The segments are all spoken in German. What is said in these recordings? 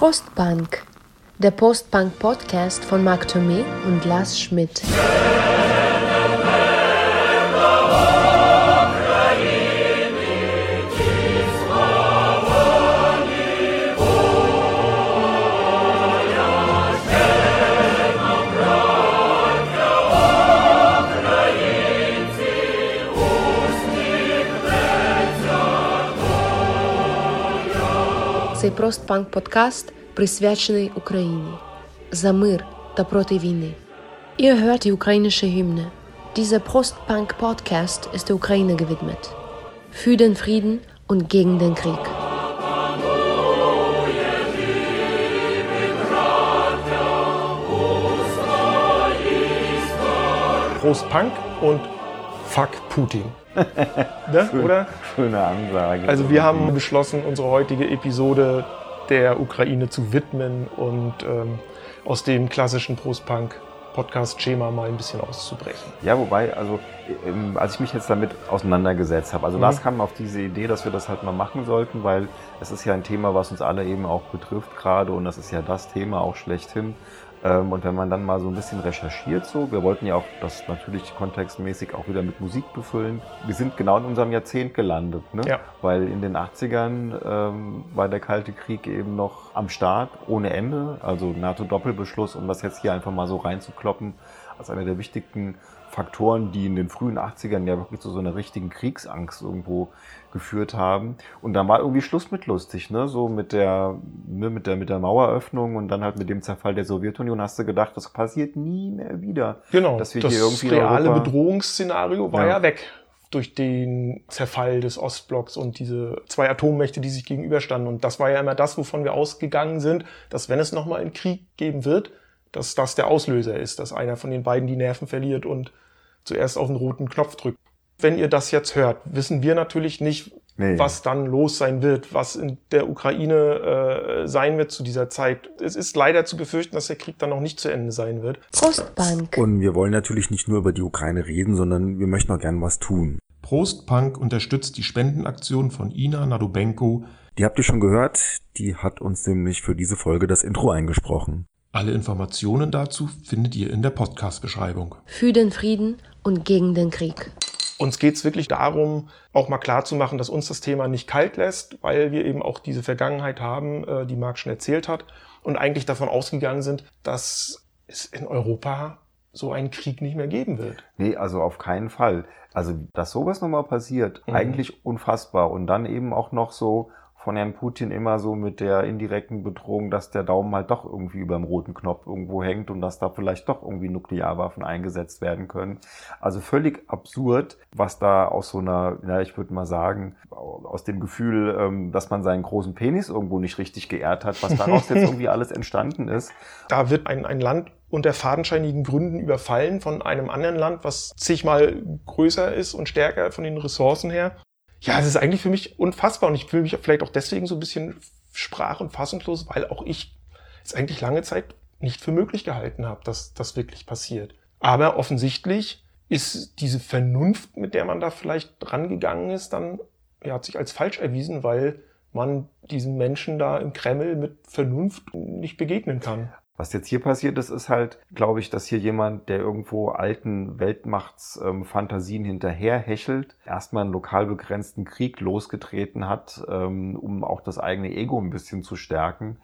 Prostbank, der Postbank-Podcast von Marc Thomé und Lars Schmidt. Цей Простпанк подкаст присвячений Україні за мир та проти війни. Ihr hört die ukrainische Hymne. Dieser Prostpunk-Podcast ist der Ukraine gewidmet. Für den Frieden und gegen den Krieg. Prost Punk und Fuck Putin. ne? Oder? Schöne Ansage. Also wir haben beschlossen, unsere heutige Episode der Ukraine zu widmen und ähm, aus dem klassischen Prost-Punk Podcast-Schema mal ein bisschen auszubrechen. Ja, wobei, also ähm, als ich mich jetzt damit auseinandergesetzt habe, also Mhm. Lars kam auf diese Idee, dass wir das halt mal machen sollten, weil es ist ja ein Thema, was uns alle eben auch betrifft gerade und das ist ja das Thema auch schlechthin. Ähm, und wenn man dann mal so ein bisschen recherchiert, so, wir wollten ja auch das natürlich kontextmäßig auch wieder mit Musik befüllen. Wir sind genau in unserem Jahrzehnt gelandet, ne? Ja. weil in den 80ern ähm, war der Kalte Krieg eben noch am Start, ohne Ende, also NATO-Doppelbeschluss, um das jetzt hier einfach mal so reinzukloppen, als einer der wichtigen Faktoren, die in den frühen 80ern ja wirklich zu so einer richtigen Kriegsangst irgendwo geführt haben. Und dann war irgendwie Schluss mit lustig, ne? So mit der, ne, mit der, mit der Maueröffnung und dann halt mit dem Zerfall der Sowjetunion hast du gedacht, das passiert nie mehr wieder. Genau, Dass wir das hier irgendwie reale Bedrohungsszenario war ja. Ja. weg durch den Zerfall des Ostblocks und diese zwei Atommächte, die sich gegenüberstanden. Und das war ja immer das, wovon wir ausgegangen sind, dass wenn es nochmal einen Krieg geben wird, dass das der Auslöser ist, dass einer von den beiden die Nerven verliert und zuerst auf den roten Knopf drückt. Wenn ihr das jetzt hört, wissen wir natürlich nicht, Nee. was dann los sein wird, was in der Ukraine äh, sein wird zu dieser Zeit. Es ist leider zu befürchten, dass der Krieg dann noch nicht zu Ende sein wird. Prostbank. Und wir wollen natürlich nicht nur über die Ukraine reden, sondern wir möchten auch gern was tun. Prost Punk unterstützt die Spendenaktion von Ina Nadubenko. Die habt ihr schon gehört, die hat uns nämlich für diese Folge das Intro eingesprochen. Alle Informationen dazu findet ihr in der Podcast-Beschreibung. Für den Frieden und gegen den Krieg. Uns geht's wirklich darum, auch mal klarzumachen, dass uns das Thema nicht kalt lässt, weil wir eben auch diese Vergangenheit haben, äh, die Marc schon erzählt hat, und eigentlich davon ausgegangen sind, dass es in Europa so einen Krieg nicht mehr geben wird. Nee, also auf keinen Fall. Also, dass sowas nochmal passiert, Mhm. eigentlich unfassbar. Und dann eben auch noch so von Herrn Putin immer so mit der indirekten Bedrohung, dass der Daumen halt doch irgendwie über dem roten Knopf irgendwo hängt und dass da vielleicht doch irgendwie Nuklearwaffen eingesetzt werden können. Also völlig absurd, was da aus so einer, ja, ich würde mal sagen, aus dem Gefühl, ähm, dass man seinen großen Penis irgendwo nicht richtig geehrt hat, was daraus jetzt irgendwie alles entstanden ist. Da wird ein, ein Land unter fadenscheinigen Gründen überfallen von einem anderen Land, was zigmal größer ist und stärker von den Ressourcen her. Ja, es ist eigentlich für mich unfassbar und ich fühle mich vielleicht auch deswegen so ein bisschen sprach- und fassungslos, weil auch ich es eigentlich lange Zeit nicht für möglich gehalten habe, dass das wirklich passiert. Aber offensichtlich ist diese Vernunft, mit der man da vielleicht rangegangen ist, dann ja, hat sich als falsch erwiesen, weil man diesen Menschen da im Kreml mit Vernunft nicht begegnen kann. Was jetzt hier passiert ist, ist halt, glaube ich, dass hier jemand, der irgendwo alten Weltmachtsfantasien hinterherhechelt, erstmal einen lokal begrenzten Krieg losgetreten hat, ähm, um auch das eigene Ego ein bisschen zu stärken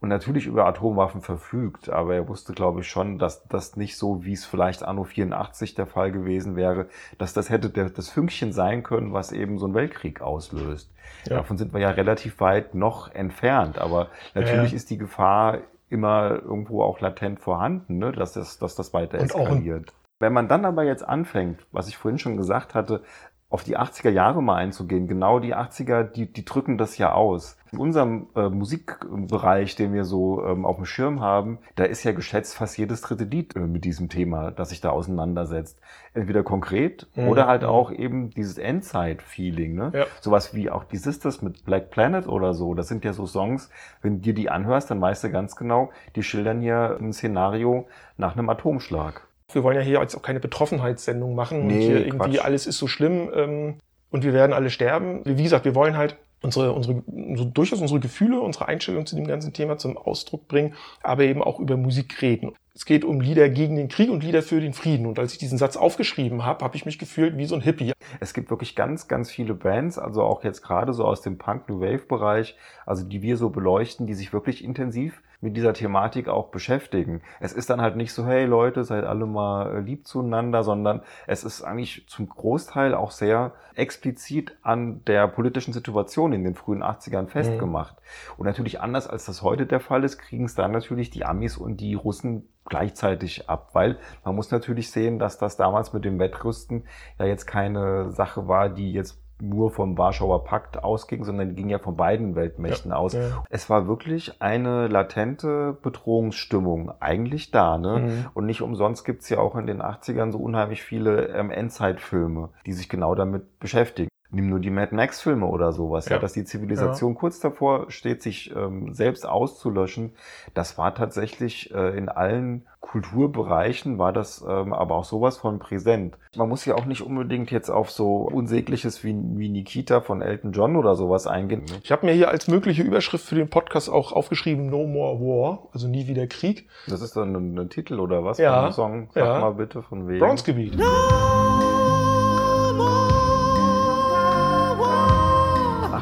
und natürlich über Atomwaffen verfügt, aber er wusste, glaube ich, schon, dass das nicht so, wie es vielleicht anno 84 der Fall gewesen wäre, dass das hätte der, das Fünkchen sein können, was eben so einen Weltkrieg auslöst. Ja. Davon sind wir ja relativ weit noch entfernt, aber natürlich Ja. ist die Gefahr immer irgendwo auch latent vorhanden, ne? dass, das, dass das weiter eskaliert. Wenn man dann aber jetzt anfängt, was ich vorhin schon gesagt hatte, auf die 80er Jahre mal einzugehen, genau die 80er, die, die drücken das ja aus. In unserem äh, Musikbereich, den wir so ähm, auf dem Schirm haben, da ist ja geschätzt fast jedes dritte Lied äh, mit diesem Thema, das sich da auseinandersetzt. Entweder konkret Mhm. oder halt auch eben dieses Endzeit-Feeling. Ne? Ja. Sowas wie auch die Sisters mit Black Planet oder so. Das sind ja so Songs, wenn du dir die anhörst, dann weißt du ganz genau, die schildern ja ein Szenario nach einem Atomschlag. Wir wollen ja hier jetzt auch keine Betroffenheitssendung machen und Nee, hier irgendwie Quatsch. alles ist so schlimm ähm, und wir werden alle sterben. Wie gesagt, wir wollen halt unsere, unsere, so durchaus unsere Gefühle, unsere Einstellung zu dem ganzen Thema zum Ausdruck bringen, aber eben auch über Musik reden. Es geht um Lieder gegen den Krieg und Lieder für den Frieden. Und als ich diesen Satz aufgeschrieben habe, habe ich mich gefühlt wie so ein Hippie. Es gibt wirklich ganz, ganz viele Bands, also auch jetzt gerade so aus dem Punk New Wave Bereich, also die wir so beleuchten, die sich wirklich intensiv mit dieser Thematik auch beschäftigen. Es ist dann halt nicht so, hey Leute, seid alle mal äh, lieb zueinander, sondern es ist eigentlich zum Großteil auch sehr explizit an der politischen Situation in den frühen 80ern festgemacht. Mhm. Und natürlich anders als das heute der Fall ist, kriegen es dann natürlich die Amis und die Russen gleichzeitig ab, weil man muss natürlich sehen, dass das damals mit dem Wettrüsten ja jetzt keine Sache war, die jetzt nur vom Warschauer Pakt ausging, sondern ging ja von beiden Weltmächten ja, aus. Ja. Es war wirklich eine latente Bedrohungsstimmung eigentlich da. Ne? Mhm. Und nicht umsonst gibt's ja auch in den 80ern so unheimlich viele ähm, Endzeitfilme, die sich genau damit beschäftigen. Nimm nur die Mad Max-Filme oder sowas, ja. ja. dass die Zivilisation ja. kurz davor steht, sich ähm, selbst auszulöschen. Das war tatsächlich äh, in allen Kulturbereichen war das ähm, aber auch sowas von präsent. Man muss ja auch nicht unbedingt jetzt auf so Unsägliches wie, wie Nikita von Elton John oder sowas eingehen. Ich habe mir hier als mögliche Überschrift für den Podcast auch aufgeschrieben No More War, also nie wieder Krieg. Das ist dann ein, ein Titel oder was ja, von Song? Sag ja. mal bitte von wem. Bronzegebiet. No!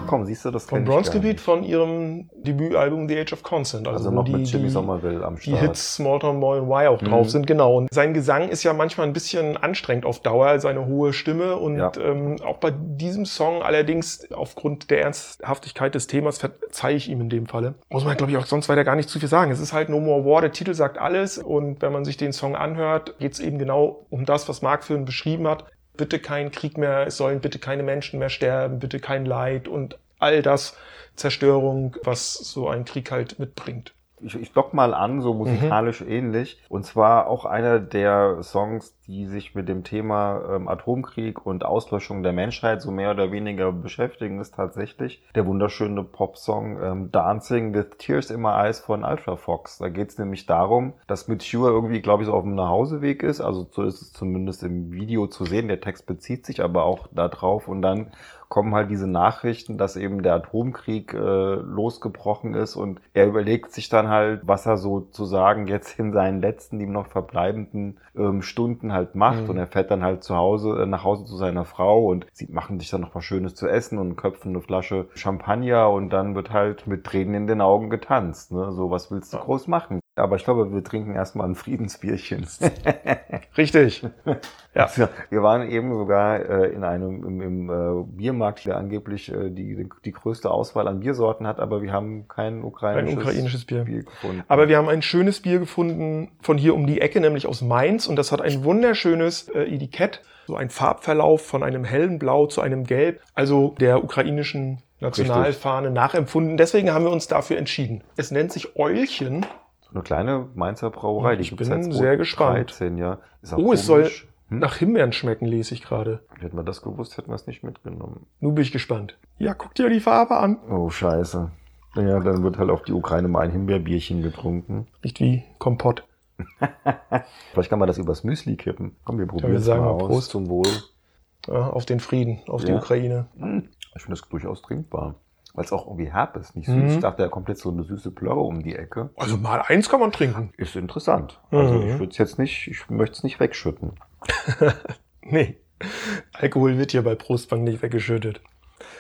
Komm, siehst du, das Von Bronzegebiet von ihrem Debütalbum The Age of Consent. Also, also noch die, mit Jimmy Somerville am Start. Die Hits Small Town Boy und Why auch mhm. drauf sind, genau. Und sein Gesang ist ja manchmal ein bisschen anstrengend auf Dauer, seine hohe Stimme. Und ja. ähm, auch bei diesem Song allerdings, aufgrund der Ernsthaftigkeit des Themas, verzeihe ich ihm in dem Falle. Muss man, glaube ich, auch sonst weiter gar nicht zu viel sagen. Es ist halt No More War, der Titel sagt alles. Und wenn man sich den Song anhört, geht es eben genau um das, was Mark Film beschrieben hat bitte kein Krieg mehr, es sollen bitte keine Menschen mehr sterben, bitte kein Leid und all das Zerstörung, was so ein Krieg halt mitbringt. Ich, ich dock mal an, so musikalisch mhm. ähnlich. Und zwar auch einer der Songs, die sich mit dem Thema ähm, Atomkrieg und Auslöschung der Menschheit so mehr oder weniger beschäftigen, ist tatsächlich der wunderschöne Popsong ähm, Dancing with Tears in My Eyes von Ultra Fox. Da geht es nämlich darum, dass Mature irgendwie, glaube ich, so auf dem Nachhauseweg ist. Also so ist es zumindest im Video zu sehen. Der Text bezieht sich aber auch darauf. Und dann kommen halt diese Nachrichten, dass eben der Atomkrieg äh, losgebrochen ist und er überlegt sich dann halt, was er sozusagen jetzt in seinen letzten, ihm noch verbleibenden ähm, Stunden halt macht mhm. und er fährt dann halt zu Hause, äh, nach Hause zu seiner Frau und sie machen sich dann noch was Schönes zu essen und köpfen eine Flasche Champagner und dann wird halt mit Tränen in den Augen getanzt. Ne? So, was willst du groß machen? Aber ich glaube, wir trinken erstmal ein Friedensbierchen. Richtig. Ja. Also, wir waren eben sogar äh, in einem im, im äh, Biermarkt, der angeblich äh, die, die größte Auswahl an Biersorten hat, aber wir haben kein ukrainisches, kein ukrainisches Bier. Bier. gefunden. Aber wir haben ein schönes Bier gefunden von hier um die Ecke, nämlich aus Mainz. Und das hat ein wunderschönes äh, Etikett, so ein Farbverlauf von einem hellen Blau zu einem Gelb, also der ukrainischen Nationalfahne Richtig. nachempfunden. Deswegen haben wir uns dafür entschieden. Es nennt sich Eulchen eine kleine Mainzer Brauerei. Die ich bin sehr gespannt. 13, ja. oh, komisch. es soll hm? nach Himbeeren schmecken, lese ich gerade. Hätten wir das gewusst, hätten wir es nicht mitgenommen. Nun bin ich gespannt. Ja, guck dir die Farbe an. Oh, scheiße. Ja, dann wird halt auf die Ukraine mal ein Himbeerbierchen getrunken. Nicht wie Kompott. Vielleicht kann man das übers Müsli kippen. Komm, wir probieren es mal aus. Prost zum Wohl. Ja, auf den Frieden, auf ja. die Ukraine. Hm. Ich finde das durchaus trinkbar weil es auch irgendwie herb ist, nicht süß. Mhm. Ich dachte, da kommt jetzt so eine süße Plörre um die Ecke. Also mal eins kann man trinken. Ist interessant. Also mhm. ich würde es jetzt nicht, ich möchte es nicht wegschütten. nee, Alkohol wird hier bei Prostbank nicht weggeschüttet.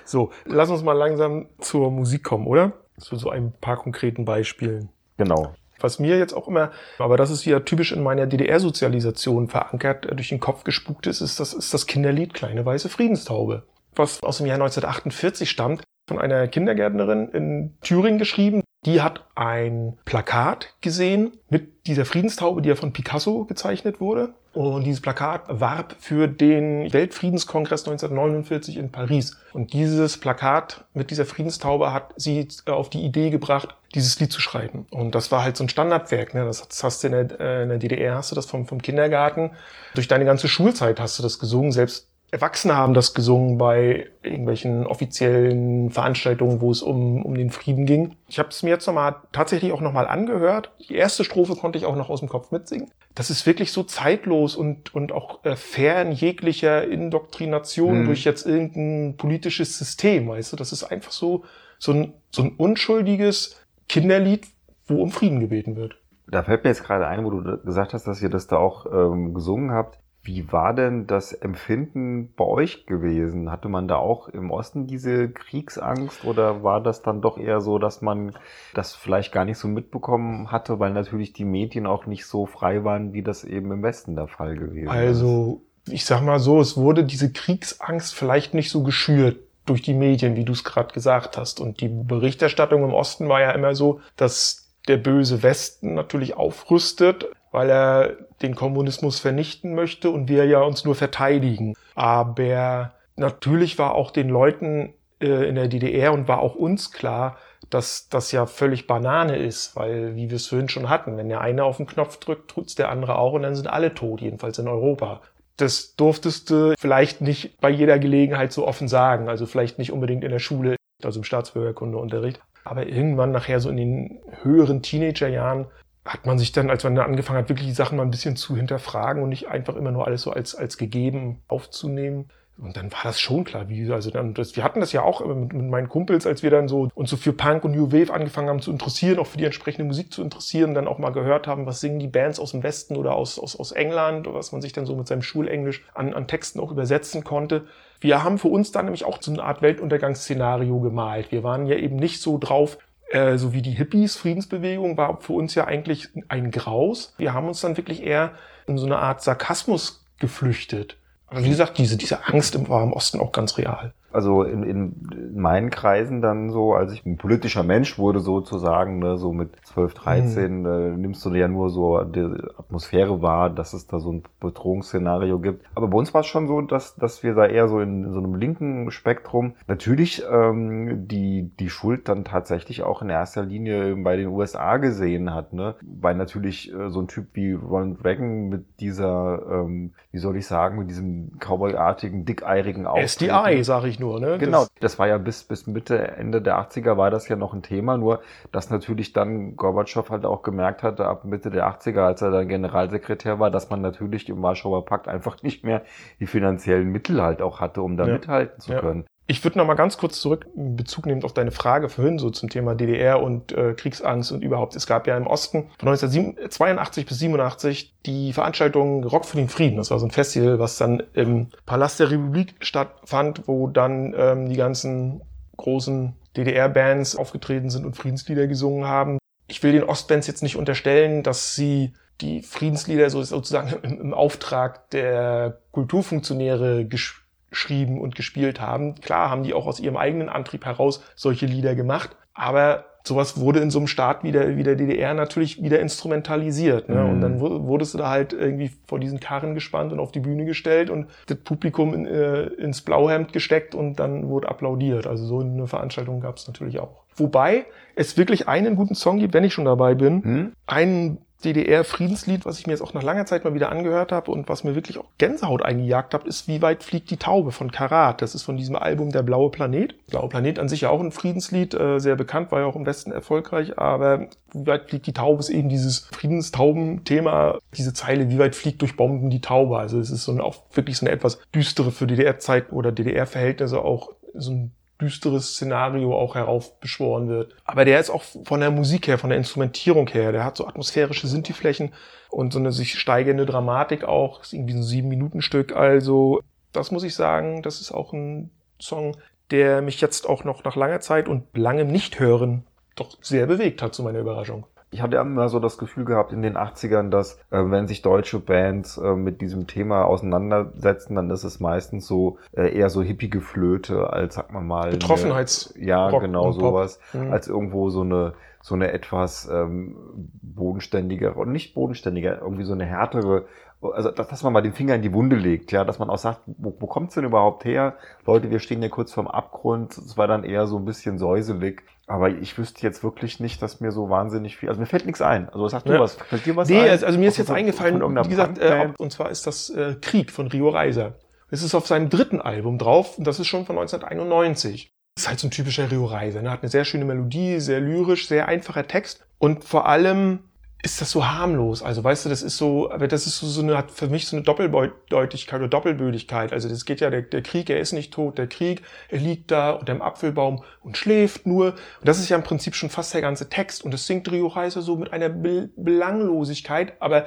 So, lass uns mal langsam zur Musik kommen, oder? Zu so ein paar konkreten Beispielen. Genau. Was mir jetzt auch immer, aber das ist ja typisch in meiner DDR-Sozialisation verankert, durch den Kopf gespuckt ist, ist das, ist das Kinderlied Kleine Weiße Friedenstaube. Was aus dem Jahr 1948 stammt, von einer Kindergärtnerin in Thüringen geschrieben. Die hat ein Plakat gesehen mit dieser Friedenstaube, die ja von Picasso gezeichnet wurde. Und dieses Plakat warb für den Weltfriedenskongress 1949 in Paris. Und dieses Plakat mit dieser Friedenstaube hat sie auf die Idee gebracht, dieses Lied zu schreiben. Und das war halt so ein Standardwerk. Ne? Das hast du in der, äh, in der DDR, hast du das vom, vom Kindergarten. Durch deine ganze Schulzeit hast du das gesungen, selbst Erwachsene haben das gesungen bei irgendwelchen offiziellen Veranstaltungen, wo es um, um den Frieden ging. Ich habe es mir jetzt nochmal tatsächlich auch nochmal angehört. Die erste Strophe konnte ich auch noch aus dem Kopf mitsingen. Das ist wirklich so zeitlos und, und auch äh, fern jeglicher Indoktrination Mhm. durch jetzt irgendein politisches System, weißt du? Das ist einfach so, so ein, so ein unschuldiges Kinderlied, wo um Frieden gebeten wird. Da fällt mir jetzt gerade ein, wo du gesagt hast, dass ihr das da auch ähm, gesungen habt. Wie war denn das Empfinden bei euch gewesen? Hatte man da auch im Osten diese Kriegsangst oder war das dann doch eher so, dass man das vielleicht gar nicht so mitbekommen hatte, weil natürlich die Medien auch nicht so frei waren, wie das eben im Westen der Fall gewesen ist? Also, ich sag mal so, es wurde diese Kriegsangst vielleicht nicht so geschürt durch die Medien, wie du es gerade gesagt hast. Und die Berichterstattung im Osten war ja immer so, dass der böse Westen natürlich aufrüstet, weil er den Kommunismus vernichten möchte und wir ja uns nur verteidigen. Aber natürlich war auch den Leuten äh, in der DDR und war auch uns klar, dass das ja völlig Banane ist, weil, wie wir es vorhin schon hatten, wenn der eine auf den Knopf drückt, tut's der andere auch und dann sind alle tot, jedenfalls in Europa. Das durftest du vielleicht nicht bei jeder Gelegenheit so offen sagen, also vielleicht nicht unbedingt in der Schule, also im Staatsbürgerkundeunterricht. Aber irgendwann nachher so in den höheren Teenagerjahren hat man sich dann, als man dann angefangen hat, wirklich die Sachen mal ein bisschen zu hinterfragen und nicht einfach immer nur alles so als, als gegeben aufzunehmen. Und dann war das schon klar, wie, also dann, das, wir hatten das ja auch mit, mit meinen Kumpels, als wir dann so uns so für Punk und New Wave angefangen haben zu interessieren, auch für die entsprechende Musik zu interessieren, dann auch mal gehört haben, was singen die Bands aus dem Westen oder aus, aus, aus England, was man sich dann so mit seinem Schulenglisch an, an Texten auch übersetzen konnte. Wir haben für uns dann nämlich auch so eine Art Weltuntergangsszenario gemalt. Wir waren ja eben nicht so drauf, äh, so wie die Hippies, Friedensbewegung war für uns ja eigentlich ein Graus. Wir haben uns dann wirklich eher in so eine Art Sarkasmus geflüchtet. Aber wie gesagt, diese, diese Angst im, war im Osten auch ganz real. Also in, in meinen Kreisen dann so, als ich ein politischer Mensch wurde sozusagen, ne, so mit 12, 13, Mhm. äh, nimmst du ja nur so die Atmosphäre wahr, dass es da so ein Bedrohungsszenario gibt. Aber bei uns war es schon so, dass, dass wir da eher so in, in so einem linken Spektrum natürlich ähm, die, die Schuld dann tatsächlich auch in erster Linie bei den USA gesehen hat, ne? Weil natürlich äh, so ein Typ wie Ronald Reagan mit dieser, ähm, wie soll ich sagen, mit diesem Cowboy-artigen, dickeirigen SDI, sage ich nur. Ne? Genau, Das, das war ja bis, bis Mitte, Ende der 80er war das ja noch ein Thema, nur dass natürlich dann Gorbatschow halt auch gemerkt hatte, ab Mitte der 80er, als er dann Generalsekretär war, dass man natürlich im Warschauer Pakt einfach nicht mehr die finanziellen Mittel halt auch hatte, um da Ja. mithalten zu Ja. können. Ich würde noch mal ganz kurz zurück, in Bezug nehmend auf deine Frage vorhin so zum Thema DDR und äh, Kriegsangst und überhaupt. Es gab ja im Osten von 1982 bis 87 die Veranstaltung Rock für den Frieden. Das war so ein Festival, was dann im Palast der Republik stattfand, wo dann ähm, die ganzen großen DDR-Bands aufgetreten sind und Friedenslieder gesungen haben. Ich will den Ostbands jetzt nicht unterstellen, dass sie die Friedenslieder so sozusagen im, im Auftrag der Kulturfunktionäre gesch geschrieben und gespielt haben. Klar haben die auch aus ihrem eigenen Antrieb heraus solche Lieder gemacht, aber sowas wurde in so einem Staat wie der, wie der DDR natürlich wieder instrumentalisiert. Ne? Mhm. Und dann wu- wurdest du da halt irgendwie vor diesen Karren gespannt und auf die Bühne gestellt und das Publikum in, äh, ins Blauhemd gesteckt und dann wurde applaudiert. Also so eine Veranstaltung gab es natürlich auch. Wobei es wirklich einen guten Song gibt, wenn ich schon dabei bin. Hm? Ein DDR-Friedenslied, was ich mir jetzt auch nach langer Zeit mal wieder angehört habe und was mir wirklich auch Gänsehaut eingejagt hat, ist Wie weit fliegt die Taube von Karat. Das ist von diesem Album Der blaue Planet. Blaue Planet an sich ja auch ein Friedenslied, äh, sehr bekannt, war ja auch im Westen erfolgreich, aber Wie weit fliegt die Taube ist eben dieses Friedenstauben-Thema, diese Zeile, wie weit fliegt durch Bomben die Taube. Also es ist so eine, auch wirklich so eine etwas düstere für DDR-Zeit oder DDR-Verhältnisse auch so ein düsteres Szenario auch heraufbeschworen wird. Aber der ist auch von der Musik her, von der Instrumentierung her, der hat so atmosphärische Sinti-Flächen und so eine sich steigende Dramatik auch, ist irgendwie so ein Sieben-Minuten-Stück. Also, das muss ich sagen, das ist auch ein Song, der mich jetzt auch noch nach langer Zeit und langem Nicht-Hören doch sehr bewegt hat, zu meiner Überraschung. Ich hatte immer so das Gefühl gehabt in den 80ern, dass äh, wenn sich deutsche Bands äh, mit diesem Thema auseinandersetzen, dann ist es meistens so äh, eher so Hippie-Geflöte als, sag mal mal, Betroffenheits- eine, ja Rock genau sowas, Mhm. als irgendwo so eine so eine etwas ähm, bodenständigere und nicht bodenständiger, irgendwie so eine härtere, also dass, dass man mal den Finger in die Wunde legt, ja, dass man auch sagt, wo, wo kommt's denn überhaupt her? Leute, wir stehen ja kurz vorm Abgrund. Es war dann eher so ein bisschen säuselig. Aber ich wüsste jetzt wirklich nicht, dass mir so wahnsinnig viel. Also mir fällt nichts ein. Also sag du Ja. was. Fällt dir was Nee, ein? also also mir ist jetzt eingefallen, wie gesagt, äh, und zwar ist das äh, Krieg von Rio Reiser. Es ist auf seinem dritten Album drauf und das ist schon von 1991. Das ist halt so ein typischer Rio Reiser. Ne? Hat eine sehr schöne Melodie, sehr lyrisch, sehr einfacher Text und vor allem ist das so harmlos. Also weißt du, das ist so, aber das ist so, so eine, hat für mich so eine Doppeldeutigkeit oder Doppelbödigkeit. Also das geht ja, der, der Krieg, er ist nicht tot, der Krieg, er liegt da unter dem Apfelbaum und schläft nur. Und das ist ja im Prinzip schon fast der ganze Text. Und das singt Rio Reiser so mit einer Be Belanglosigkeit. Aber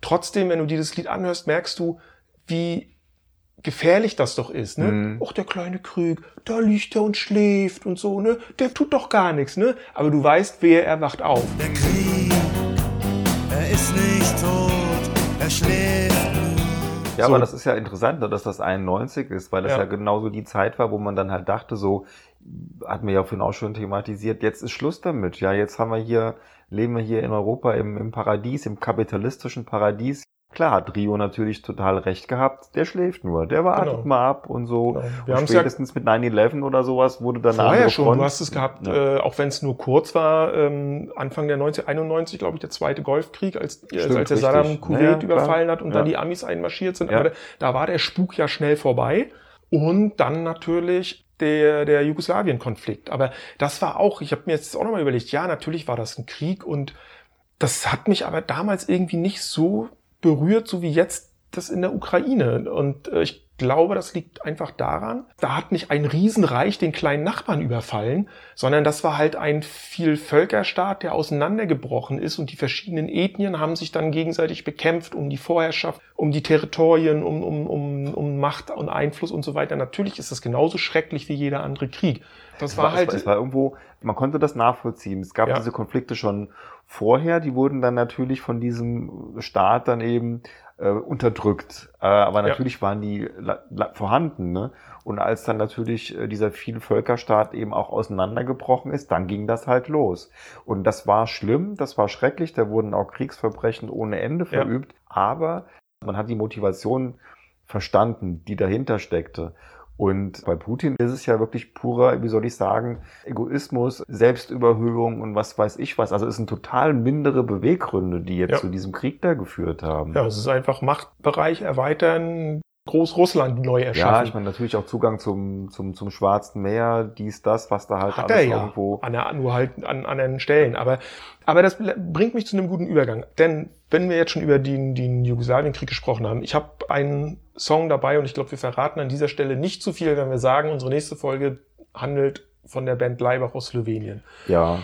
trotzdem, wenn du dir das Lied anhörst, merkst du, wie gefährlich das doch ist, ne? Mhm. Och, der kleine Krieg, da liegt er und schläft und so, ne? Der tut doch gar nichts, ne? Aber du weißt, wer er wacht auf. Der Krieg, Ja, So. aber das ist ja interessant, ne, dass das 91 ist, weil das ja. Ja. genauso die Zeit war, wo man dann halt dachte, so, hat mir ja vorhin auch schon thematisiert, jetzt ist Schluss damit. Ja, jetzt haben wir hier, leben wir hier in Europa im, im Paradies, im kapitalistischen Paradies. Klar hat Rio natürlich total recht gehabt, der schläft nur, der wartet Genau. mal ab und so. Genau. Wir Und haben's ja- spätestens mit 9-11 oder sowas wurde dann eine Vorher schon, Front. du hast es gehabt, Ja. äh, auch wenn es nur kurz war, ähm, Anfang der 1991, glaube ich, der zweite Golfkrieg, als, als, Stimmt, als der Saddam. Kuwait Ja, ja, überfallen hat und Ja. dann die Amis einmarschiert sind. Ja. Aber da, da war der Spuk ja schnell vorbei. Und dann natürlich der, der Jugoslawien-Konflikt. Aber das war auch, ich habe mir jetzt auch nochmal überlegt, ja, natürlich war das ein Krieg und das hat mich aber damals irgendwie nicht so berührt, so wie jetzt das in der Ukraine. Und äh, ich glaube, das liegt einfach daran, da hat nicht ein Riesenreich den kleinen Nachbarn überfallen, sondern das war halt ein Vielvölkerstaat, der auseinandergebrochen ist und die verschiedenen Ethnien haben sich dann gegenseitig bekämpft um die Vorherrschaft, um die Territorien, um, um, um, um Macht und Einfluss und so weiter. Natürlich ist das genauso schrecklich wie jeder andere Krieg. Das Es war es halt, es war irgendwo, man konnte das nachvollziehen. Es gab Ja. diese Konflikte schon vorher, die wurden dann natürlich von diesem Staat dann eben äh, unterdrückt. Äh, aber Ja. natürlich waren die la- la- vorhanden. Ne? Und als dann natürlich äh, dieser Vielvölkerstaat eben auch auseinandergebrochen ist, dann ging das halt los. Und das war schlimm, das war schrecklich, da wurden auch Kriegsverbrechen ohne Ende Ja. verübt. Aber man hat die Motivation verstanden, die dahinter steckte. Und bei Putin ist es ja wirklich purer, wie soll ich sagen, Egoismus, Selbstüberhöhung und was weiß ich was. Also es sind total mindere Beweggründe, die jetzt Ja. zu diesem Krieg da geführt haben. ja, es ist einfach Machtbereich erweitern, Großrussland neu Ja, erschaffen. ich meine natürlich auch Zugang zum, zum, zum Schwarzen Meer, dies, das, was da halt Hat alles er ja, irgendwo. an der, nur halt an anderen Stellen. Aber, aber das bringt mich zu einem guten Übergang. Denn wenn wir jetzt schon über den, den Jugoslawienkrieg gesprochen haben, ich habe einen Song dabei und ich glaube, wir verraten an dieser Stelle nicht zu viel, wenn wir sagen, unsere nächste Folge handelt von der Band Leibach aus Slowenien. Ja,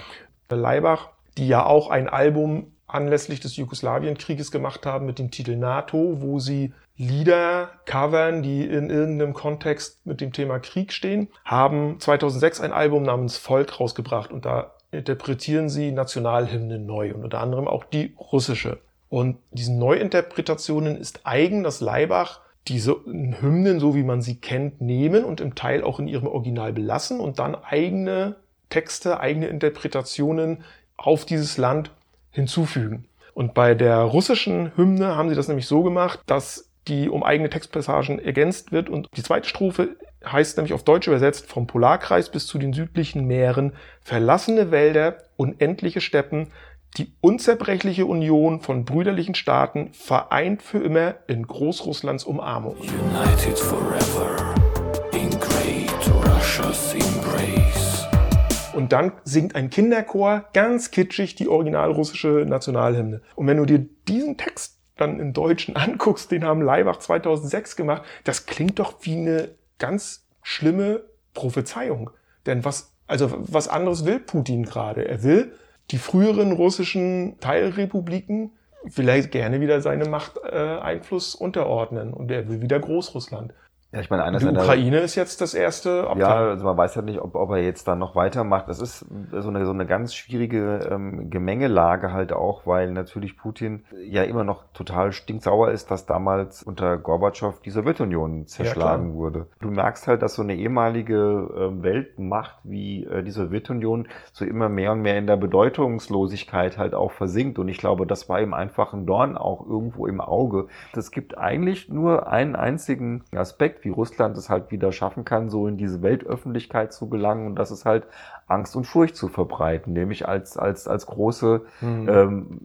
Leibach, die ja auch ein Album anlässlich des Jugoslawienkrieges gemacht haben mit dem Titel NATO, wo sie Lieder covern, die in irgendeinem Kontext mit dem Thema Krieg stehen, haben 2006 ein Album namens Volk rausgebracht und da interpretieren sie Nationalhymnen neu und unter anderem auch die russische. Und diesen Neuinterpretationen ist eigen, dass Leibach diese Hymnen, so wie man sie kennt, nehmen und im Teil auch in ihrem Original belassen und dann eigene Texte, eigene Interpretationen auf dieses Land hinzufügen. Und bei der russischen Hymne haben sie das nämlich so gemacht, dass die um eigene Textpassagen ergänzt wird und die zweite Strophe heißt nämlich auf Deutsch übersetzt vom Polarkreis bis zu den südlichen Meeren verlassene Wälder, unendliche Steppen, die unzerbrechliche Union von brüderlichen Staaten vereint für immer in Großrusslands Umarmung. United forever Und dann singt ein Kinderchor ganz kitschig die original russische Nationalhymne. Und wenn du dir diesen Text dann im Deutschen anguckst, den haben Leibach 2006 gemacht, das klingt doch wie eine ganz schlimme Prophezeiung. Denn was, also was anderes will Putin gerade. Er will die früheren russischen Teilrepubliken vielleicht gerne wieder seine Machteinfluss äh, Einfluss unterordnen. Und er will wieder Großrussland. Ja ich meine, einer Die Ukraine ist jetzt das erste Opfer. Ja, also man weiß ja nicht, ob, ob er jetzt dann noch weitermacht. Das ist so eine, so eine ganz schwierige ähm, Gemengelage halt auch, weil natürlich Putin ja immer noch total stinksauer ist, dass damals unter Gorbatschow die Sowjetunion zerschlagen klar. wurde. Du merkst halt, dass so eine ehemalige ähm, Weltmacht wie äh, die Sowjetunion so immer mehr und mehr in der Bedeutungslosigkeit halt auch versinkt. Und ich glaube, das war ihm einfach ein Dorn auch irgendwo im Auge. Es gibt eigentlich nur einen einzigen Aspekt, wie Russland es halt wieder schaffen kann, so in diese Weltöffentlichkeit zu gelangen und das ist halt Angst und Furcht zu verbreiten, nämlich als, als, als große Mhm. ähm,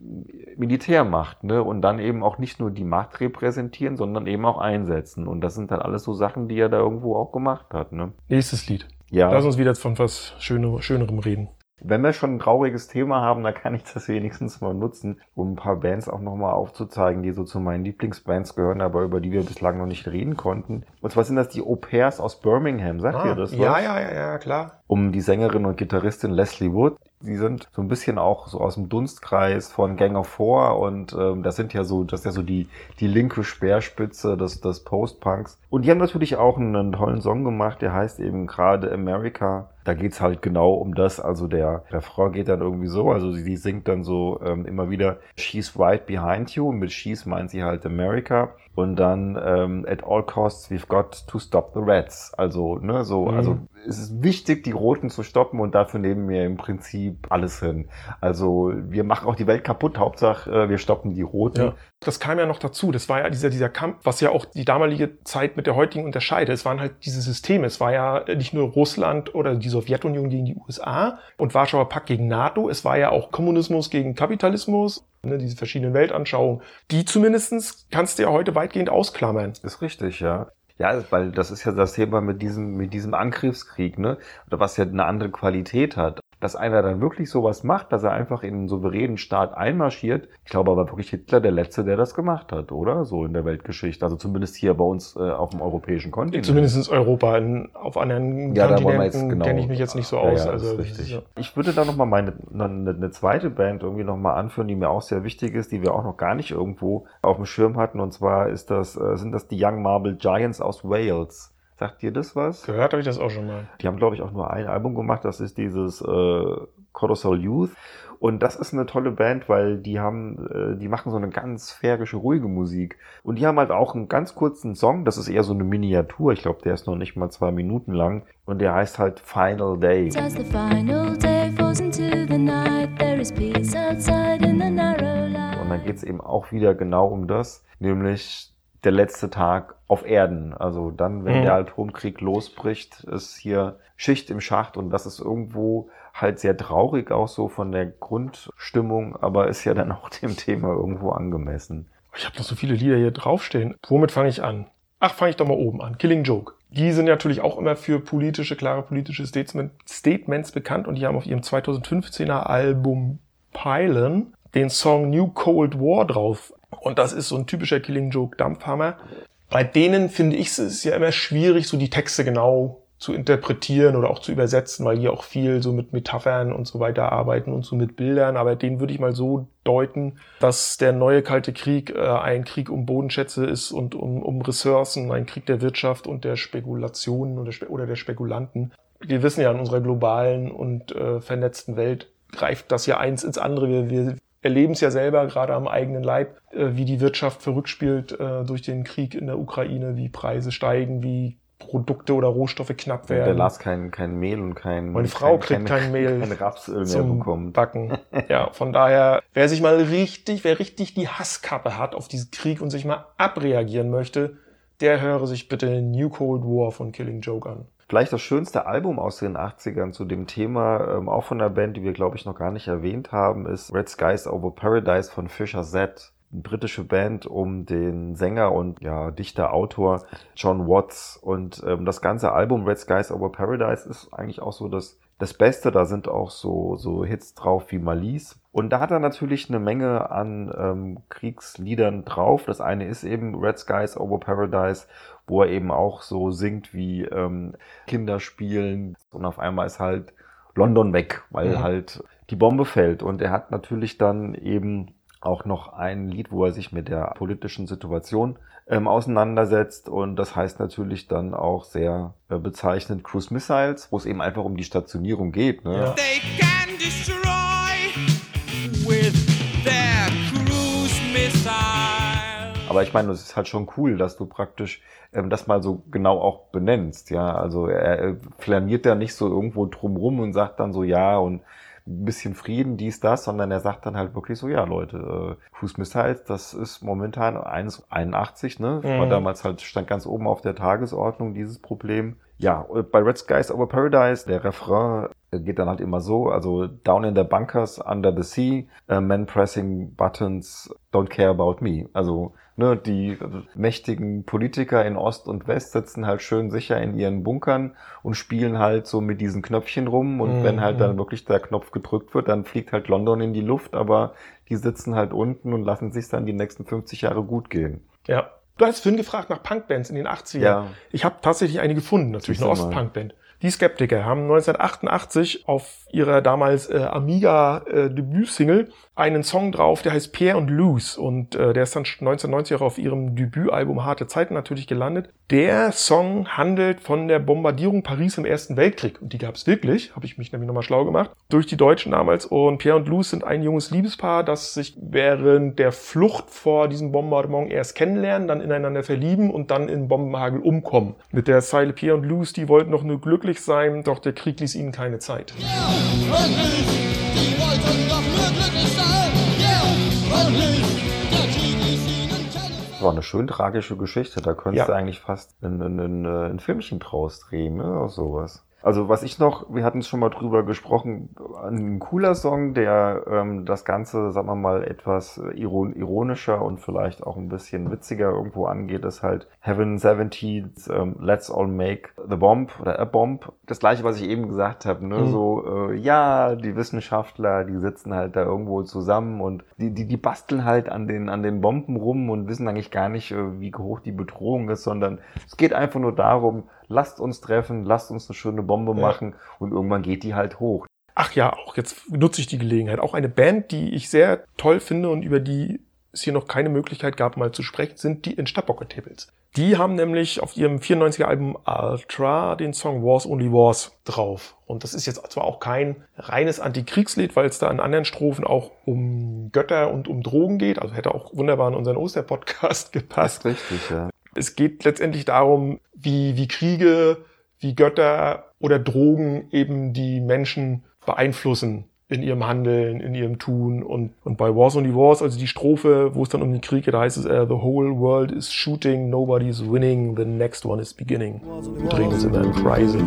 Militärmacht, ne? Und dann eben auch nicht nur die Macht repräsentieren, sondern eben auch einsetzen. Und das sind dann alles so Sachen, die er da irgendwo auch gemacht hat, ne? Nächstes Lied. Ja. Lass uns wieder von was Schöner, Schönerem reden. Wenn wir schon ein trauriges Thema haben, dann kann ich das wenigstens mal nutzen, um ein paar Bands auch nochmal aufzuzeigen, die so zu meinen Lieblingsbands gehören, aber über die wir bislang noch nicht reden konnten. Und zwar sind das die Au pairs aus Birmingham. Sagt ihr das was? Ah, ja, ja, ja, ja, klar. Um die Sängerin und Gitarristin Leslie Wood. Sie sind so ein bisschen auch so aus dem Dunstkreis von Gang of Four und ähm, das sind ja so, das ist ja so die, die linke Speerspitze des, des Post-Punks. Und die haben natürlich auch einen, tollen Song gemacht, der heißt eben gerade America. Da geht's halt genau um das. Also der Refrain geht dann irgendwie so, also sie, sie singt dann so ähm, immer wieder She's right behind you. Und mit She's meint sie halt America. Und dann ähm, at all costs we've got to stop the rats. Also, ne, so, Mhm. also es ist wichtig, die Roten zu stoppen und dafür nehmen wir im Prinzip alles hin. Also wir machen auch die Welt kaputt, Hauptsache äh, wir stoppen die Roten. Ja. Das kam ja noch dazu. Das war ja dieser, dieser Kampf, was ja auch die damalige Zeit mit der heutigen unterscheidet. Es waren halt diese Systeme. Es war ja nicht nur Russland oder die Sowjetunion gegen die USA und Warschauer Pakt gegen NATO. Es war ja auch Kommunismus gegen Kapitalismus, ne, diese verschiedenen Weltanschauungen. Die zumindestens kannst du ja heute weitgehend ausklammern. Ist richtig, ja. Ja, weil das ist ja das Thema mit diesem, mit diesem Angriffskrieg, ne? Oder was ja eine andere Qualität hat. Dass einer dann wirklich sowas macht, dass er einfach in einen souveränen Staat einmarschiert. Ich glaube aber wirklich Hitler der Letzte, der das gemacht hat, oder? So in der Weltgeschichte. Also zumindest hier bei uns äh, auf dem europäischen Kontinent. Zumindest in Europa. In, auf anderen Ja, da wollen wir jetzt Kontinenten genau. kenne ich mich jetzt nicht so Ja, aus. ja, das also, richtig. ja. Ich würde da nochmal meine eine, eine zweite Band irgendwie nochmal anführen, die mir auch sehr wichtig ist, die wir auch noch gar nicht irgendwo auf dem Schirm hatten. Und zwar ist das, äh, sind das die Young Marble Giants aus Wales. Sagt dir das was? Gehört habe ich das auch schon mal. Die haben, glaube ich, auch nur ein Album gemacht. Das ist dieses äh, Colossal Youth. Und das ist eine tolle Band, weil die haben, äh, die machen so eine ganz sphärische, ruhige Musik. Und die haben halt auch einen ganz kurzen Song. Das ist eher so eine Miniatur. Ich glaube, der ist noch nicht mal zwei Minuten lang. Und der heißt halt Final Day. As the final day falls into the night, there is peace outside in the narrow light. Und dann geht's eben auch wieder genau um das, nämlich der letzte Tag auf Erden. Also dann, wenn Mhm. der Atomkrieg losbricht, ist hier Schicht im Schacht und das ist irgendwo halt sehr traurig auch so von der Grundstimmung, aber ist ja dann auch dem Thema irgendwo angemessen. Ich habe noch so viele Lieder hier draufstehen. Womit fange ich an? Ach, fange ich doch mal oben an. Killing Joke. Die sind natürlich auch immer für politische, klare politische Statement, Statements bekannt und die haben auf ihrem 2015er Album Pylon den Song New Cold War drauf. Und das ist so ein typischer Killing Joke Dampfhammer. Bei denen finde ich es ja immer schwierig, so die Texte genau zu interpretieren oder auch zu übersetzen, weil die auch viel so mit Metaphern und so weiter arbeiten und so mit Bildern. Aber den würde ich mal so deuten, dass der neue Kalte Krieg äh, ein Krieg um Bodenschätze ist und um, um Ressourcen, ein Krieg der Wirtschaft und der Spekulationen oder, Spe oder der Spekulanten. Wir wissen ja, in unserer globalen und äh, vernetzten Welt greift das ja eins ins andere. Wir, wir erleben es ja selber gerade am eigenen Leib, äh, wie die Wirtschaft verrückt spielt äh, durch den Krieg in der Ukraine, wie Preise steigen, wie Produkte oder Rohstoffe knapp Der werden. Lars kein, kein Mehl und kein... Meine Frau kriegt kein Mehl Kein Rapsöl mehr zum bekommt. Backen. Ja, von daher, wer sich mal richtig, wer richtig die Hasskappe hat auf diesen Krieg und sich mal abreagieren möchte, der höre sich bitte New Cold War von Killing Joke an. Vielleicht das schönste Album aus den 80ern zu dem Thema, ähm, auch von einer Band, die wir, glaube ich, noch gar nicht erwähnt haben, ist Red Skies Over Paradise von Fisher Z. Eine britische Band um den Sänger und ja, Dichter, Autor John Watts. Und ähm, das ganze Album Red Skies Over Paradise ist eigentlich auch so das, das Beste. Da sind auch so, so Hits drauf wie Malice. Und da hat er natürlich eine Menge an ähm, Kriegsliedern drauf. Das eine ist eben Red Skies Over Paradise, wo er eben auch so singt wie ähm, Kinder spielen. Und auf einmal ist halt London weg, weil Mhm. halt die Bombe fällt. Und er hat natürlich dann eben auch noch ein Lied, wo er sich mit der politischen Situation ähm, auseinandersetzt. Und das heißt natürlich dann auch sehr äh, bezeichnend Cruise Missiles, wo es eben einfach um die Stationierung geht. Ne? Ja. They can destroy with their cruise missiles. Aber ich meine, es ist halt schon cool, dass du praktisch ähm, das mal so genau auch benennst. Ja, also er, er flaniert da nicht so irgendwo drumrum und sagt dann so ja und ein bisschen Frieden, dies, das, sondern er sagt dann halt wirklich so, ja Leute, äh, Cruise Missiles, das ist momentan 1,81, ne? War Mhm. damals halt, stand ganz oben auf der Tagesordnung, dieses Problem. Ja, und bei Red Skies Over Paradise, der Refrain äh, geht dann halt immer so, also down in the bunkers, under the sea, uh, men pressing buttons, don't care about me. Also ne, die äh, mächtigen Politiker in Ost und West sitzen halt schön sicher in ihren Bunkern und spielen halt so mit diesen Knöpfchen rum und Mhm. wenn halt dann wirklich der Knopf gedrückt wird, dann fliegt halt London in die Luft, aber die sitzen halt unten und lassen sich dann die nächsten 50 Jahre gut gehen. Ja. Du hast vorhin gefragt nach Punkbands in den 80ern. Ja. Ich habe tatsächlich eine gefunden, natürlich eine. Ostpunkband. Die Skeptiker haben 1988 auf ihrer damals äh, Amiga äh, Debütsingle einen Song drauf, der heißt Pierre und Luz und äh, der ist dann 1990 auch auf ihrem Debütalbum Harte Zeiten natürlich gelandet. Der Song handelt von der Bombardierung Paris im Ersten Weltkrieg und die gab es wirklich, habe ich mich nämlich nochmal schlau gemacht, durch die Deutschen damals und Pierre und Luz sind ein junges Liebespaar, das sich während der Flucht vor diesem Bombardement erst kennenlernen, dann ineinander verlieben und dann in Bombenhagel umkommen. Mit der Zeile Pierre und Luz, die wollten noch nur glücklich sein, doch der Krieg ließ ihnen keine Zeit. Das war eine schön tragische Geschichte. Da könntest Ja. du eigentlich fast ein, ein, ein, äh, ein Filmchen draus drehen, ne? Oder sowas. Also was ich noch, wir hatten es schon mal drüber gesprochen, ein cooler Song, der ähm, das Ganze, sagen wir mal, etwas äh, iron ironischer und vielleicht auch ein bisschen witziger irgendwo angeht, ist halt Heaven 70's ähm, Let's All Make the Bomb oder A Bomb. Das gleiche, was ich eben gesagt habe, ne? Mhm. So, äh, ja, die Wissenschaftler, die sitzen halt da irgendwo zusammen und die, die, die basteln halt an den, an den Bomben rum und wissen eigentlich gar nicht, äh, wie hoch die Bedrohung ist, sondern es geht einfach nur darum, lasst uns treffen, lasst uns eine schöne Bombe Ja. machen und irgendwann geht die halt hoch. Ach ja, auch jetzt nutze ich die Gelegenheit. Auch eine Band, die ich sehr toll finde und über die es hier noch keine Möglichkeit gab, mal zu sprechen, sind die Instapocket Tables. Die haben nämlich auf ihrem 94er Album Ultra den Song Wars Only Wars drauf. Und das ist jetzt zwar auch kein reines Antikriegslied, weil es da in anderen Strophen auch um Götter und um Drogen geht. Also hätte auch wunderbar in unseren Osterpodcast gepasst. richtig, ja. Es geht letztendlich darum, wie, wie Kriege, wie Götter oder Drogen eben die Menschen beeinflussen in ihrem Handeln, in ihrem Tun und, und bei Wars Only Wars, also die Strophe, wo es dann um den Krieg geht, da heißt es, äh, the whole world is shooting, nobody's winning, the next one is beginning. Wir drehen uns immer im Kreise.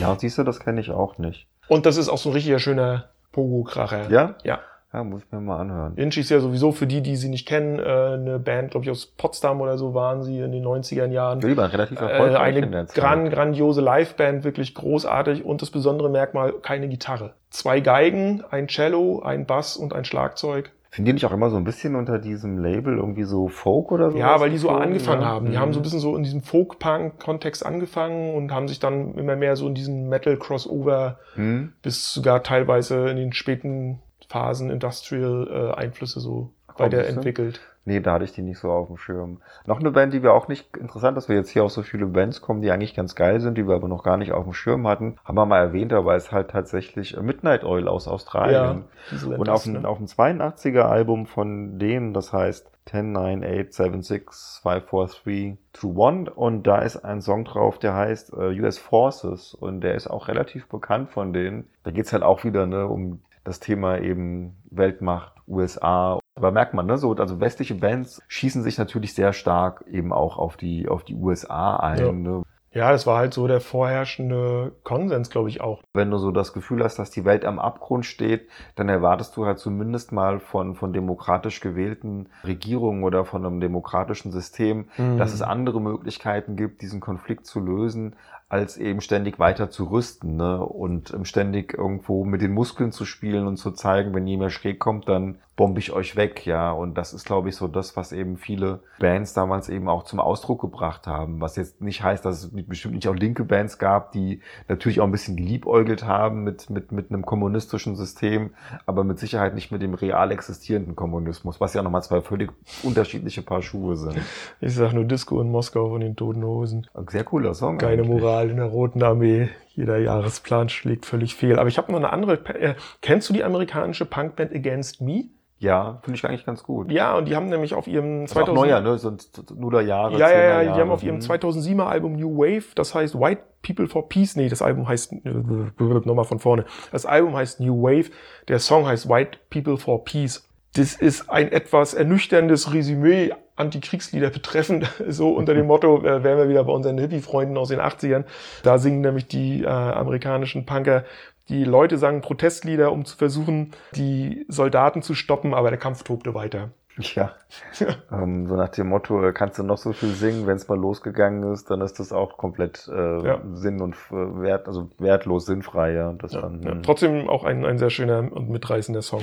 Ja, siehst du, das kenne ich auch nicht. Und das ist auch so ein richtiger schöner Pogo-Kracher. Ja? Ja. Ja, muss ich mir mal anhören. Inchi ist ja sowieso für die, die sie nicht kennen, äh, eine Band, glaube ich, aus Potsdam oder so waren sie in den 90er Jahren. Ja, relativ Äh, erfolgreich in eine gran, grandiose Liveband, wirklich großartig und das besondere Merkmal, keine Gitarre. Zwei Geigen, ein Cello, ein Bass und ein Schlagzeug. Sind die nicht auch immer so ein bisschen unter diesem Label irgendwie so Folk oder so? Ja, weil die so angefangen ja? haben. Die Mhm. haben so ein bisschen so in diesem Folk-Punk-Kontext angefangen und haben sich dann immer mehr so in diesen Metal-Crossover Hm? bis sogar teilweise in den späten Phasen Industrial-Einflüsse so weiterentwickelt. Nee, da hatte ich die nicht so auf dem Schirm. Noch eine Band, die wir auch nicht, interessant, dass wir jetzt hier auf so viele Bands kommen, die eigentlich ganz geil sind, die wir aber noch gar nicht auf dem Schirm hatten, haben wir mal erwähnt, aber ist halt tatsächlich Midnight Oil aus Australien. Diesel Und auf ne? auf dem 82er Album von denen, das heißt 10, 9, 8, 7, 6, 5, 4, 3, 2, 1 und da ist ein Song drauf, der heißt äh, US Forces und der ist auch relativ bekannt von denen. Da geht's halt auch wieder ne, um das Thema eben Weltmacht, USA. Aber merkt man, ne, so, also westliche Bands schießen sich natürlich sehr stark eben auch auf die, auf die USA ein. Ja. Ne? Ja, das war halt so der vorherrschende Konsens, glaube ich auch. Wenn du so das Gefühl hast, dass die Welt am Abgrund steht, dann erwartest du halt zumindest mal von, von demokratisch gewählten Regierungen oder von einem demokratischen System, Mhm. dass es andere Möglichkeiten gibt, diesen Konflikt zu lösen, als eben ständig weiter zu rüsten ne? und ähm, ständig irgendwo mit den Muskeln zu spielen und zu zeigen, wenn jemand schräg kommt, dann bombe ich euch weg, ja. Und das ist, glaube ich, so das, was eben viele Bands damals eben auch zum Ausdruck gebracht haben. Was jetzt nicht heißt, dass es bestimmt nicht auch linke Bands gab, die natürlich auch ein bisschen geliebäugelt haben mit, mit, mit einem kommunistischen System, aber mit Sicherheit nicht mit dem real existierenden Kommunismus, was ja nochmal zwei völlig unterschiedliche Paar Schuhe sind. Ich sag nur Disco in Moskau von den Toten Hosen. Sehr cooler Song. Keine eigentlich. Moral in der Roten Armee. Jeder Jahresplan schlägt völlig fehl. Aber ich habe noch eine andere. Äh, kennst du die amerikanische Punkband Against Me? Ja, finde ich eigentlich ganz gut. Ja, und die haben nämlich auf ihrem auch 2000 neuer, ne? So ein Nullerjahre. Ja, ja, ja, 10er die haben Jahre. auf ihrem Hm. 2007er Album New Wave, das heißt White People for Peace, nee, das Album heißt, nochmal von vorne, das Album heißt New Wave, der Song heißt White People for Peace. Das ist ein etwas ernüchterndes Resümee Antikriegslieder betreffend, so unter dem Motto, äh, wären wir wieder bei unseren Hippie-Freunden aus den 80ern. Da singen nämlich die äh, amerikanischen Punker die Leute sangen Protestlieder, um zu versuchen, die Soldaten zu stoppen, aber der Kampf tobte weiter. Ja. ähm, so nach dem Motto, äh, kannst du noch so viel singen, wenn es mal losgegangen ist, dann ist das auch komplett äh, Ja. sinn- und äh, wert, also wertlos, sinnfrei, ja. Das Ja, dann, ja. hm. Trotzdem auch ein, ein sehr schöner und mitreißender Song.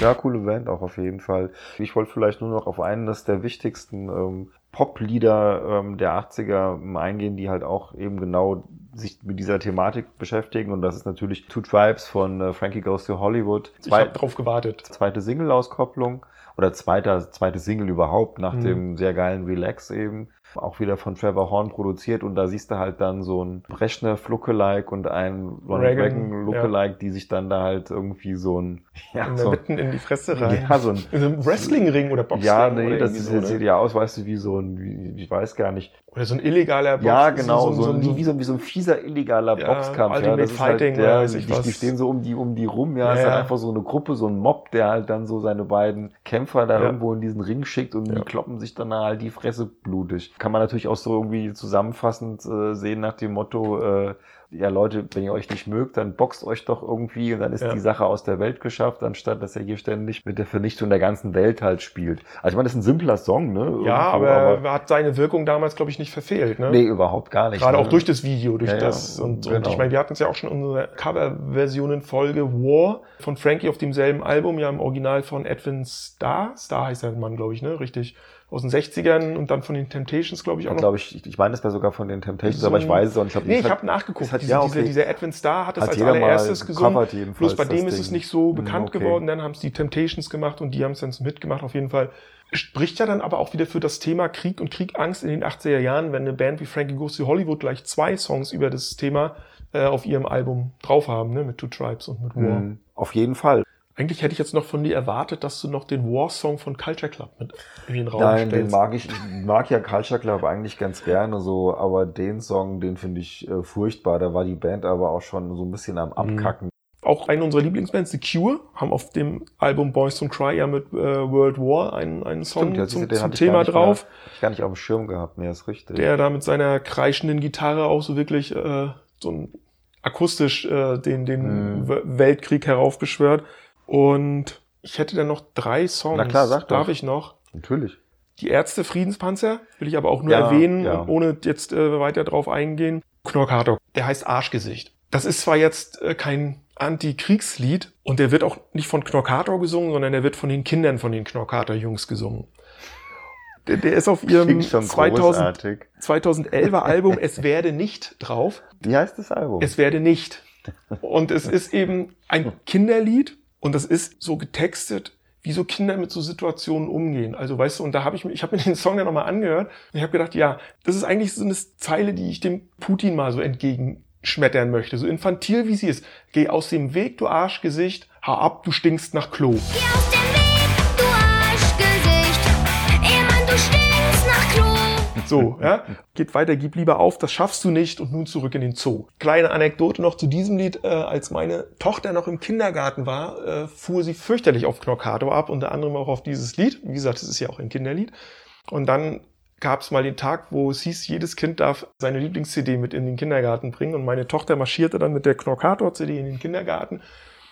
Ja, coole Band auch auf jeden Fall. Ich wollte vielleicht nur noch auf eines der wichtigsten ähm, Pop-Lieder ähm, der 80er ähm, eingehen, die halt auch eben genau sich mit dieser Thematik beschäftigen. Und das ist natürlich Two Tribes von äh, Frankie Goes to Hollywood. Ich habe drauf gewartet. zweite Single-Auskopplung oder zweiter, zweite Single überhaupt nach Mhm. dem sehr geilen Relax eben. Auch wieder von Trevor Horn produziert und da siehst du halt dann so ein Brezhnev Lookalike und ein Ronald Reagan, Lookalike, die sich dann da halt irgendwie so ein, ja, In so, Mitten in die Fresse rein. ja, so ein, In einem Wrestlingring oder Boxring. ja, nee, das ist, so, sieht ja aus, weißt du, wie so ein, wie, ich weiß gar nicht. Oder so ein illegaler Box. ja, genau, so, so, ein, so, wie, so, wie so ein fieser illegaler Ja, Boxkampf. Ultimate das ist Fighting halt, oder ja, weiß die, ich die was. stehen so um die, um die rum, ja, Ja, ist halt ja. einfach so eine Gruppe, so ein Mob, der halt dann so seine beiden Kämpfer da Ja. irgendwo in diesen Ring schickt und Ja. die kloppen sich dann halt die Fresse blutig. Kann man natürlich auch so irgendwie zusammenfassend äh, sehen nach dem Motto, äh, ja Leute, wenn ihr euch nicht mögt, dann boxt euch doch irgendwie und dann ist Ja. die Sache aus der Welt geschafft, anstatt dass er hier ständig mit der Vernichtung der ganzen Welt halt spielt. Also ich meine, das ist ein simpler Song, ne? ja, Irgendwo, aber, hat seine Wirkung damals, glaube ich, nicht verfehlt. Ne? nee, überhaupt gar nicht. Gerade ne? auch durch das Video, durch Ja, ja, das. Und, und genau. ich meine, wir hatten es ja auch schon in unserer Coverversionen-Folge War von Frankie auf demselben Album, ja im Original von Edwin Starr. Starr heißt der Mann, glaube ich, ne? Richtig. Aus den 60ern und dann von den Temptations, glaube ich, auch noch. glaube ich, ich, meine, das wäre sogar von den Temptations, So aber ich weiß es auch nicht. Ich glaub, Nee, das ich habe nachgeguckt. das hat- Diese, ja, dieser, okay. dieser Edwin Starr hat es Hat als allererstes gesungen. Bloß bei das dem ist es Ding. nicht so Hm, bekannt okay. geworden. Dann haben es die Temptations gemacht und die haben es dann mitgemacht. Auf jeden Fall spricht ja dann aber auch wieder für das Thema Krieg und Kriegangst in den 80er Jahren, wenn eine Band wie Frankie Goes to Hollywood gleich zwei Songs über das Thema äh, auf ihrem Album drauf haben, ne? mit Two Tribes und mit War. Hm, auf jeden Fall. Eigentlich hätte ich jetzt noch von dir erwartet, dass du noch den War-Song von Culture Club mit in den Raum Nein, den stellst. mag ich. Ich mag ja Culture Club eigentlich ganz gerne so, aber den Song, den finde ich äh, furchtbar. Da war die Band aber auch schon so ein bisschen Mhm. am Abkacken. Auch eine unserer Lieblingsbands, The Cure, haben auf dem Album Boys Don't Cry ja mit äh, World War einen, einen Song ja, zum, den zum Thema drauf, Mehr, ich gar nicht auf dem Schirm gehabt. Nee, ist richtig. der da mit seiner kreischenden Gitarre auch so wirklich äh, so ein akustisch äh, den, den Mhm. W- Weltkrieg heraufbeschwört. Und ich hätte dann noch drei Songs. Na klar, sag doch. Darf ich noch? Natürlich. Die Ärzte Friedenspanzer will ich aber auch nur Ja, erwähnen, ja. ohne jetzt äh, weiter drauf eingehen. Knorkator, der heißt Arschgesicht. Das ist zwar jetzt äh, kein Antikriegslied und der wird auch nicht von Knorkator gesungen, sondern der wird von den Kindern von den Knorkator-Jungs gesungen. Der, der ist auf ihrem Klingt schon 2000, großartig. 2011er Album Es werde nicht drauf. Wie heißt das Album? Es werde nicht. Und es ist eben ein Kinderlied und das ist so getextet, wie so Kinder mit so Situationen umgehen. Also weißt du, und da habe ich mir, ich habe mir den Song dann nochmal angehört und ich habe gedacht, ja, das ist eigentlich so eine Zeile, die ich dem Putin mal so entgegenschmettern möchte. So infantil wie sie ist. Geh aus dem Weg, du Arschgesicht, hau ab, du stinkst nach Klo. Geh aus dem Weg, So, ja. Geht weiter, gib lieber auf, das schaffst du nicht und nun zurück in den Zoo. Kleine Anekdote noch zu diesem Lied. Äh, als meine Tochter noch im Kindergarten war, äh, fuhr sie fürchterlich auf Knorkator ab, unter anderem auch auf dieses Lied. Wie gesagt, es ist ja auch ein Kinderlied. Und dann gab es mal den Tag, wo es hieß, jedes Kind darf seine Lieblings-CD mit in den Kindergarten bringen. Und meine Tochter marschierte dann mit der Knorkator-CD in den Kindergarten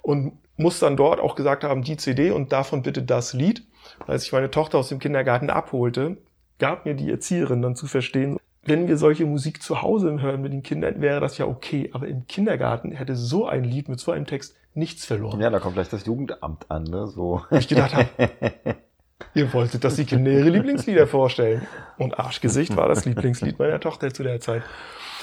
und muss dann dort auch gesagt haben, die CD und davon bitte das Lied. Als ich meine Tochter aus dem Kindergarten abholte, gab mir die Erzieherin dann zu verstehen, wenn wir solche Musik zu Hause hören mit den Kindern, wäre das ja okay. Aber im Kindergarten hätte so ein Lied mit so einem Text nichts verloren. ja, da kommt gleich das Jugendamt an, ne? So. Ich gedacht habe, ihr wolltet, dass die Kinder ihre Lieblingslieder vorstellen. Und Arschgesicht war das Lieblingslied meiner Tochter zu der Zeit.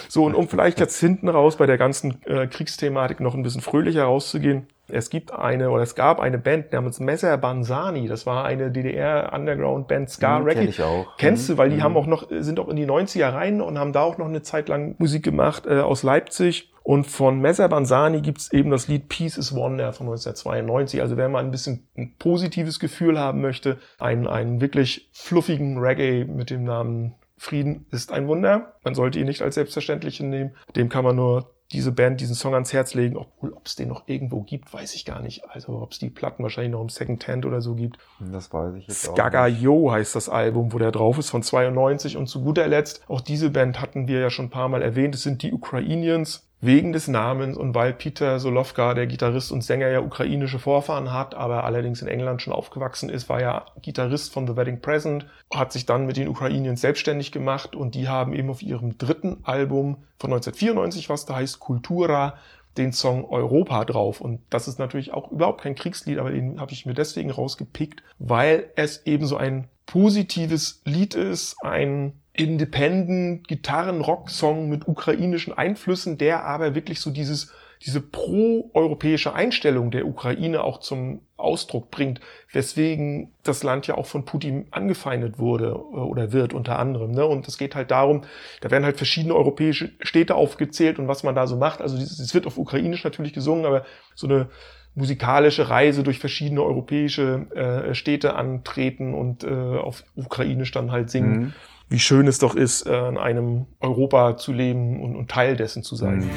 So, und um vielleicht jetzt hinten raus bei der ganzen äh, Kriegsthematik noch ein bisschen fröhlicher rauszugehen. Es gibt eine, oder es gab eine Band namens Messer Banzani. Das war eine DDR-Underground-Band, Ska Hm, Reggae. kenn ich auch. Kennst Hm, du, weil die hm. haben auch noch, sind auch in die 90er rein und haben da auch noch eine Zeit lang Musik gemacht äh, aus Leipzig. Und von Messer Banzani gibt's eben das Lied Peace is Wonder von 1992. Also wer mal ein bisschen ein positives Gefühl haben möchte, einen, einen wirklich fluffigen Reggae mit dem Namen Frieden ist ein Wunder. Man sollte ihn nicht als selbstverständlich nehmen. Dem kann man nur diese Band, diesen Song ans Herz legen. Obwohl, ob es den noch irgendwo gibt, weiß ich gar nicht. Also ob es die Platten wahrscheinlich noch im Second Hand oder so gibt. Das weiß ich jetzt auch. Skaga nicht. Yo heißt das Album, wo der drauf ist, von 92. Und zu guter Letzt, auch diese Band hatten wir ja schon ein paar Mal erwähnt, es sind die Ukrainians. Wegen des Namens und weil Peter Solovka, der Gitarrist und Sänger, ja ukrainische Vorfahren hat, aber allerdings in England schon aufgewachsen ist, war ja Gitarrist von The Wedding Present, hat sich dann mit den Ukrainians selbstständig gemacht und die haben eben auf ihrem dritten Album von 1994, was da heißt Kultura, den Song Europa drauf. Und das ist natürlich auch überhaupt kein Kriegslied, aber den habe ich mir deswegen rausgepickt, weil es eben so ein positives Lied ist, ein Independent Gitarren-Rock-Song mit ukrainischen Einflüssen, der aber wirklich so dieses, diese pro-europäische Einstellung der Ukraine auch zum Ausdruck bringt, weswegen das Land ja auch von Putin angefeindet wurde äh, oder wird unter anderem. Ne? Und es geht halt darum, da werden halt verschiedene europäische Städte aufgezählt und was man da so macht. Also es wird auf Ukrainisch natürlich gesungen, aber so eine musikalische Reise durch verschiedene europäische äh, Städte antreten und äh, auf Ukrainisch dann halt singen. Mhm. Wie schön es doch ist, äh, in einem Europa zu leben und, und Teil dessen zu sein.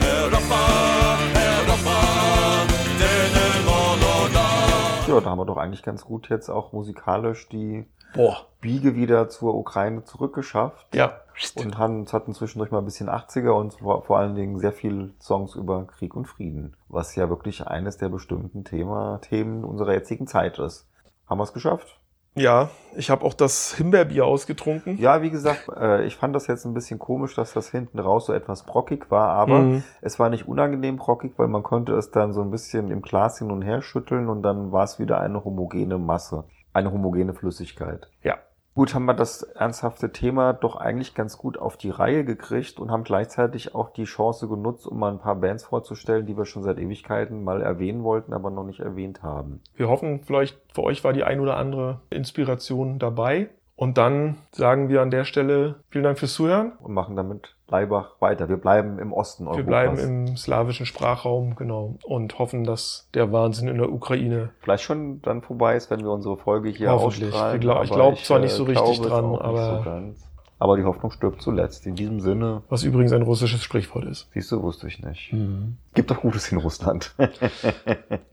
Ja, da haben wir doch eigentlich ganz gut jetzt auch musikalisch die Boah. Biege wieder zur Ukraine zurückgeschafft. Ja. Und haben, es hatten zwischendurch mal ein bisschen 80er und vor, vor allen Dingen sehr viel Songs über Krieg und Frieden, was ja wirklich eines der bestimmten Thema, Themen unserer jetzigen Zeit ist. Haben wir es geschafft? Ja, ich habe auch das Himbeerbier ausgetrunken. Ja, wie gesagt, äh, ich fand das jetzt ein bisschen komisch, dass das hinten raus so etwas brockig war, aber Mhm. es war nicht unangenehm brockig, weil man konnte es dann so ein bisschen im Glas hin und her schütteln und dann war es wieder eine homogene Masse, eine homogene Flüssigkeit. Ja. Gut, haben wir das ernsthafte Thema doch eigentlich ganz gut auf die Reihe gekriegt und haben gleichzeitig auch die Chance genutzt, um mal ein paar Bands vorzustellen, die wir schon seit Ewigkeiten mal erwähnen wollten, aber noch nicht erwähnt haben. Wir hoffen, vielleicht für euch war die ein oder andere Inspiration dabei. Und dann sagen wir an der Stelle vielen Dank fürs Zuhören. Und machen damit Leibach weiter. Wir bleiben im Osten Wir Europas. bleiben im slawischen Sprachraum, genau, und hoffen, dass der Wahnsinn in der Ukraine Vielleicht schon dann vorbei ist, wenn wir unsere Folge hier Hoffentlich. ausstrahlen. Wir glaub- ich aber glaub zwar nicht so äh, richtig glaube dran, aber- So. Aber die Hoffnung stirbt zuletzt. In diesem Sinne, was übrigens ein russisches Sprichwort ist. siehst du, wusste ich nicht. Mhm. Gibt doch Gutes in Russland.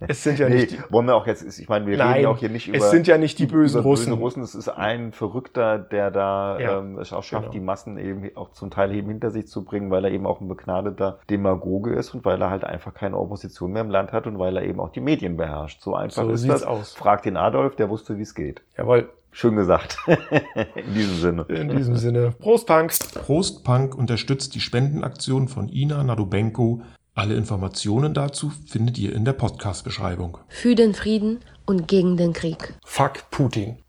Es sind ja nee, nicht die, wollen wir auch jetzt, ich meine, wir Nein, reden ja auch hier nicht über, es sind ja nicht die bösen Russen. böse Russen. Es ist ein Verrückter, der da Ja, ähm, es auch schafft, genau. die Massen eben auch zum Teil eben hinter sich zu bringen, weil er eben auch ein begnadeter Demagoge ist und weil er halt einfach keine Opposition mehr im Land hat und weil er eben auch die Medien beherrscht. So einfach So ist sieht's das. aus. Frag den Adolf, der wusste, wie es geht. Jawohl, Schön gesagt. In diesem Sinne. in diesem Sinne. Prost, Punks! Prost Punk unterstützt die Spendenaktion von Ina Nadobenko. Alle Informationen dazu findet ihr in der Podcast-Beschreibung. Für den Frieden und gegen den Krieg. Fuck Putin.